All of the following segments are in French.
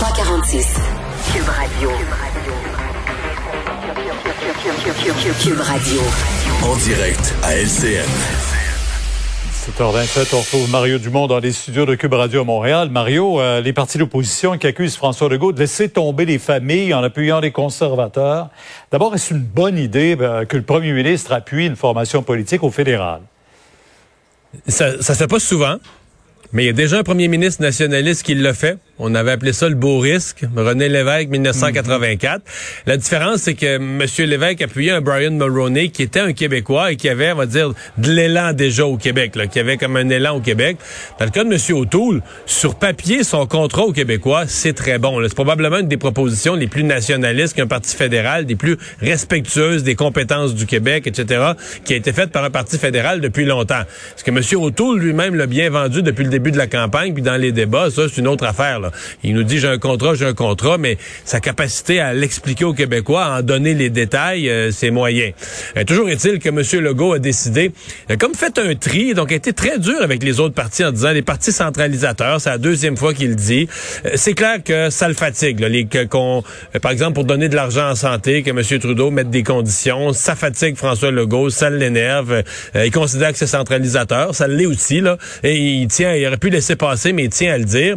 346. Cube Radio. Cube Radio. En direct à LCN. 7h27, on retrouve Mario Dumont dans les studios de Cube Radio à Montréal. Mario, euh, les partis d'opposition qui accusent François Legault de laisser tomber les familles en appuyant les conservateurs. D'abord, est-ce une bonne idée euh, que le premier ministre appuie une formation politique au fédéral? Ça ne se fait pas souvent, mais il y a déjà un premier ministre nationaliste qui l'a fait. On avait appelé ça le beau risque. René Lévesque, 1984. La différence, c'est que M. Lévesque appuyait un Brian Mulroney qui était un Québécois et qui avait, on va dire, de l'élan déjà au Québec, là, qui avait comme un élan au Québec. Dans le cas de M. O'Toole, sur papier, son contrat au Québécois, c'est très bon. C'est probablement une des propositions les plus nationalistes qu'un parti fédéral, des plus respectueuses des compétences du Québec, etc., qui a été faite par un parti fédéral depuis longtemps. Parce que M. O'Toole lui-même l'a bien vendu depuis le début de la campagne, puis dans les débats, ça, c'est une autre affaire. Là. Il nous dit j'ai un contrat, j'ai un contrat, mais sa capacité à l'expliquer aux Québécois, à en donner les détails, euh, c'est moyen. Euh, toujours est-il que M. Legault a décidé, a comme fait un tri, donc a été très dur avec les autres partis en disant les partis centralisateurs, c'est la deuxième fois qu'il le dit. Euh, c'est clair que ça le fatigue, là, les, par exemple pour donner de l'argent en santé, que M. Trudeau mette des conditions, ça fatigue François Legault, ça l'énerve. il considère que c'est centralisateur, ça l'est aussi là, et il tient, il aurait pu laisser passer, mais il tient à le dire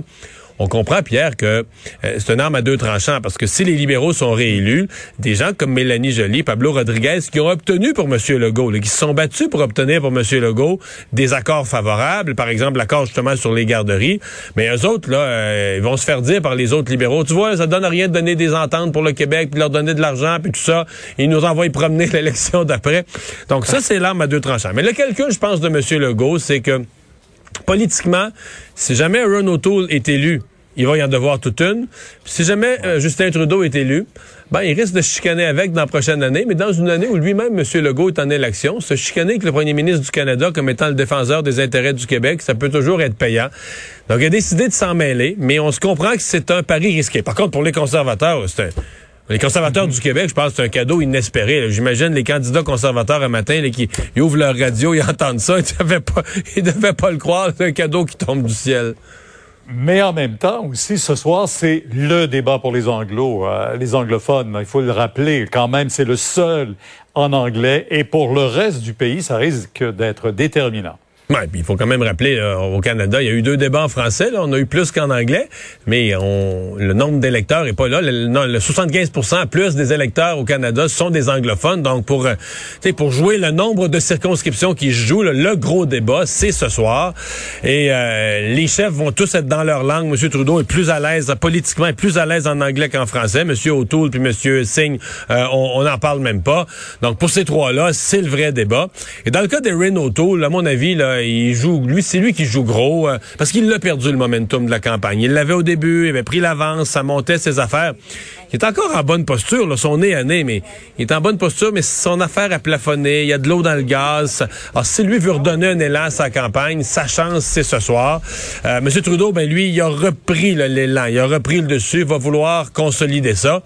on comprend, Pierre, que euh, c'est une arme à deux tranchants, parce que si les libéraux sont réélus, des gens comme Mélanie Joly, Pablo Rodriguez, qui ont obtenu pour M. Legault, qui se sont battus pour obtenir pour M. Legault des accords favorables, par exemple l'accord justement sur les garderies, mais eux autres, là, euh, ils vont se faire dire par les autres libéraux, tu vois, ça donne rien de donner des ententes pour le Québec, puis leur donner de l'argent, puis tout ça, ils nous envoient promener l'élection d'après. Donc ça, c'est l'arme à deux tranchants. Mais le calcul, je pense, de M. Legault, c'est que politiquement, si jamais Ron O'Toole est élu, il va y en devoir toute une. si jamais euh, Justin Trudeau est élu, ben, il risque de chicaner avec dans la prochaine année, mais dans une année où lui-même, M. Legault, est en élection, se chicaner avec le premier ministre du Canada comme étant le défenseur des intérêts du Québec, ça peut toujours être payant. Donc, il a décidé de s'en mêler, mais on se comprend que c'est un pari risqué. Par contre, pour les conservateurs, c'est les conservateurs du Québec, je pense que c'est un cadeau inespéré. J'imagine les candidats conservateurs un matin là, qui ouvrent leur radio, ils entendent ça, ils ne devaient pas, ils devaient pas le croire. C'est un cadeau qui tombe du ciel. Mais en même temps aussi, ce soir, c'est le débat pour les anglos, euh, les anglophones. Il faut le rappeler, quand même, c'est le seul en anglais. Et pour le reste du pays, ça risque d'être déterminant. Il faut quand même rappeler, au Canada, il y a eu deux débats en français. Là, on a eu plus qu'en anglais, mais on, le nombre d'électeurs est pas là. Le, le 75% plus des électeurs au Canada sont des anglophones. Donc, pour, euh, pour jouer le nombre de circonscriptions qui jouent, le gros débat, c'est ce soir. Et euh, les chefs vont tous être dans leur langue. M. Trudeau est plus à l'aise, politiquement, plus à l'aise en anglais qu'en français. M. O'Toole puis M. Singh, euh, on n'en parle même pas. Donc, pour ces trois-là, c'est le vrai débat. Et dans le cas d'Erin O'Toole, à mon avis, là, il joue, lui, c'est lui qui joue gros, euh, parce qu'il l'a perdu le momentum de la campagne. Il l'avait au début, il avait pris l'avance, ça montait ses affaires. Il est encore en bonne posture, là, son nez à nez, mais il est en bonne posture, mais son affaire a plafonné, il y a de l'eau dans le gaz. Alors, si lui veut redonner un élan à sa campagne, sa chance, c'est ce soir. Euh, M. Trudeau, ben lui, il a repris l'élan, il a repris le dessus, il va vouloir consolider ça.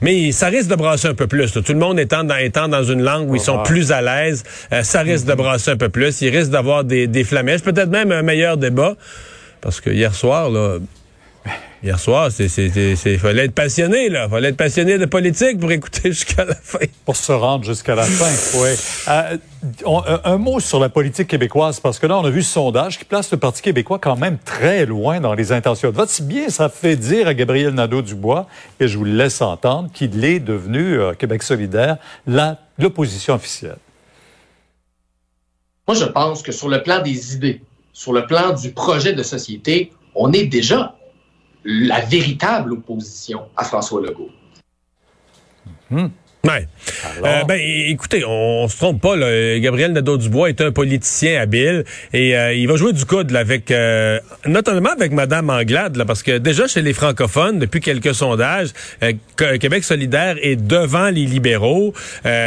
Mais ça risque de brasser un peu plus. Tout le monde étant dans, étant dans une langue où ils sont plus à l'aise, euh, ça risque de brasser un peu plus. Il risque d'avoir des, des flamèches, peut-être même un meilleur débat. Parce que hier soir, là, Hier soir, il fallait être passionné, là. fallait être passionné de politique pour écouter jusqu'à la fin. Pour se rendre jusqu'à la fin, oui. Euh, euh, un mot sur la politique québécoise, parce que là, on a vu ce sondage qui place le Parti québécois quand même très loin dans les intentions de vote. Si bien ça fait dire à Gabriel Nadeau-Dubois, et je vous le laisse entendre, qu'il est devenu, euh, Québec solidaire, l'opposition officielle. Moi, je pense que sur le plan des idées, sur le plan du projet de société, on est déjà la véritable opposition à François Legault. Hmm. Ouais. Euh, ben, écoutez, on, se trompe pas. Là. Gabriel Nadeau-Dubois est un politicien habile et euh, il va jouer du coude là, avec, euh, notamment avec Madame Anglade, là, parce que déjà chez les francophones, depuis quelques sondages, Québec solidaire est devant les libéraux.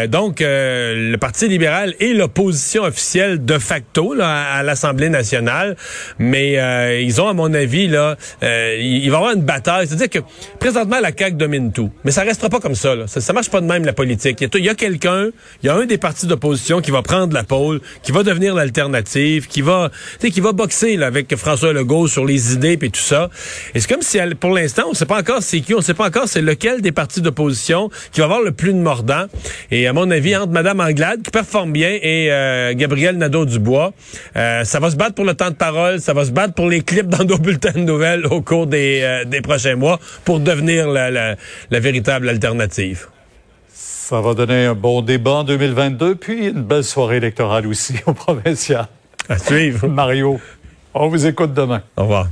donc, le Parti libéral est l'opposition officielle de facto là, à, l'Assemblée nationale, mais ils ont, à mon avis, là, il, va y avoir une bataille. C'est-à-dire que présentement la CAQ domine tout, mais ça restera pas comme ça. Là. Ça, ça marche pas de même la politique. Il y a, quelqu'un, il y a un des partis d'opposition qui va prendre la pôle, qui va devenir l'alternative, qui va, qui va boxer là, avec François Legault sur les idées et tout ça. Et c'est comme si, pour l'instant, on ne sait pas encore c'est qui, on ne sait pas encore c'est lequel des partis d'opposition qui va avoir le plus de mordant. Et à mon avis, entre Mme Anglade, qui performe bien, et euh, Gabriel Nadeau-Dubois, euh, ça va se battre pour le temps de parole, ça va se battre pour les clips dans nos bulletins de nouvelles au cours des, euh, des prochains mois pour devenir la, la, la véritable alternative. Ça va donner un bon débat en 2022, puis une belle soirée électorale aussi au provincial. À suivre. Mario, on vous écoute demain. Au revoir.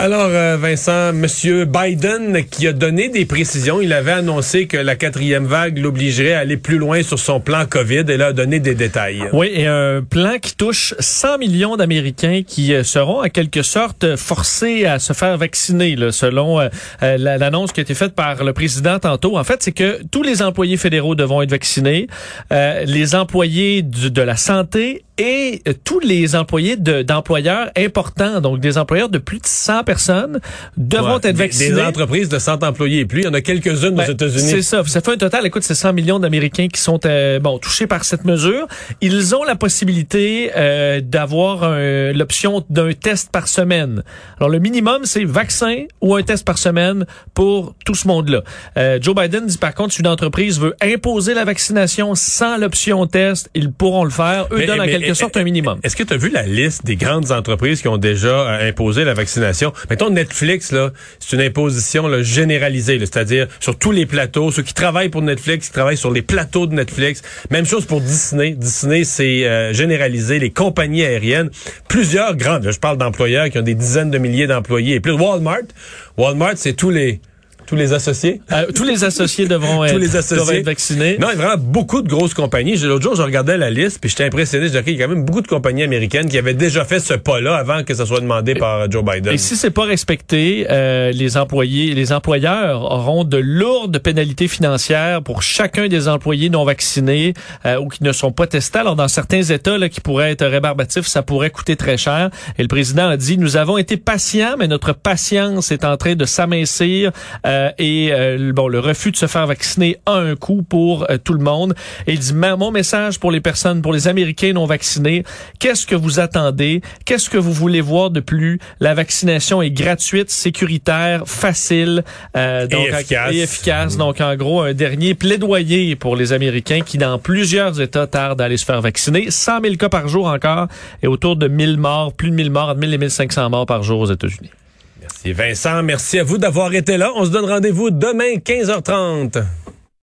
Alors, euh, Vincent, Monsieur Biden qui a donné des précisions, il avait annoncé que la quatrième vague l'obligerait à aller plus loin sur son plan COVID et là a donné des détails. Oui, et un plan qui touche 100 millions d'Américains qui euh, seront en quelque sorte forcés à se faire vacciner, selon euh, l'annonce qui a été faite par le président tantôt. En fait, c'est que tous les employés fédéraux devront être vaccinés, les employés de la santé et tous les employés d'employeurs importants, donc des employeurs de plus de 100 personnes, devront être vaccinés. Des entreprises de 100 employés et plus, il y en a quelques-unes aux ben, États-Unis. C'est ça. Ça fait un total, écoute, c'est 100 millions d'Américains qui sont euh, bon touchés par cette mesure. Ils ont la possibilité euh, d'avoir l'option d'un test par semaine. Alors le minimum, c'est vaccin ou un test par semaine pour tout ce monde-là. Euh, Joe Biden dit par contre, si une entreprise veut imposer la vaccination sans l'option test, ils pourront le faire. Eux donnent en quelque sorte un minimum. Est-ce que tu as vu la liste des grandes entreprises qui ont déjà euh, imposé la vaccination? Mettons Netflix, là, c'est une imposition là, généralisée, c'est-à-dire sur tous les plateaux, ceux qui travaillent pour Netflix, qui travaillent sur les plateaux de Netflix. Même chose pour Disney. Disney, c'est euh, généralisé. Les compagnies aériennes, plusieurs grandes, je parle d'employeurs qui ont des dizaines de milliers d'employés, et plus Walmart. Walmart, c'est tous les tous les associés? Euh, tous les associés devront être, les associés. être vaccinés. Non, il y a vraiment beaucoup de grosses compagnies. L'autre jour, je regardais la liste, puis j'étais impressionné. Je dirais qu'il y a quand même beaucoup de compagnies américaines qui avaient déjà fait ce pas-là avant que ça soit demandé par Joe Biden. Et si c'est pas respecté, euh, les employés, les employeurs auront de lourdes pénalités financières pour chacun des employés non vaccinés euh, ou qui ne sont pas testés. Alors, dans certains États là, qui pourraient être rébarbatifs, ça pourrait coûter très cher. Et le président a dit, nous avons été patients, mais notre patience est en train de s'amincir. Euh, et euh, bon, le refus de se faire vacciner a un coût pour euh, tout le monde. Et il dit, mon message pour les personnes, pour les Américains non vaccinés, qu'est-ce que vous attendez? Qu'est-ce que vous voulez voir de plus? La vaccination est gratuite, sécuritaire, facile donc, et efficace. Et efficace. Donc, en gros, un dernier plaidoyer pour les Américains qui, dans plusieurs États, tardent à aller se faire vacciner. 100 000 cas par jour encore et autour de 1000 morts, plus de 1000 morts, entre 1000 et 1500 morts par jour aux États-Unis. Merci Vincent, merci à vous d'avoir été là. On se donne rendez-vous demain 15h30.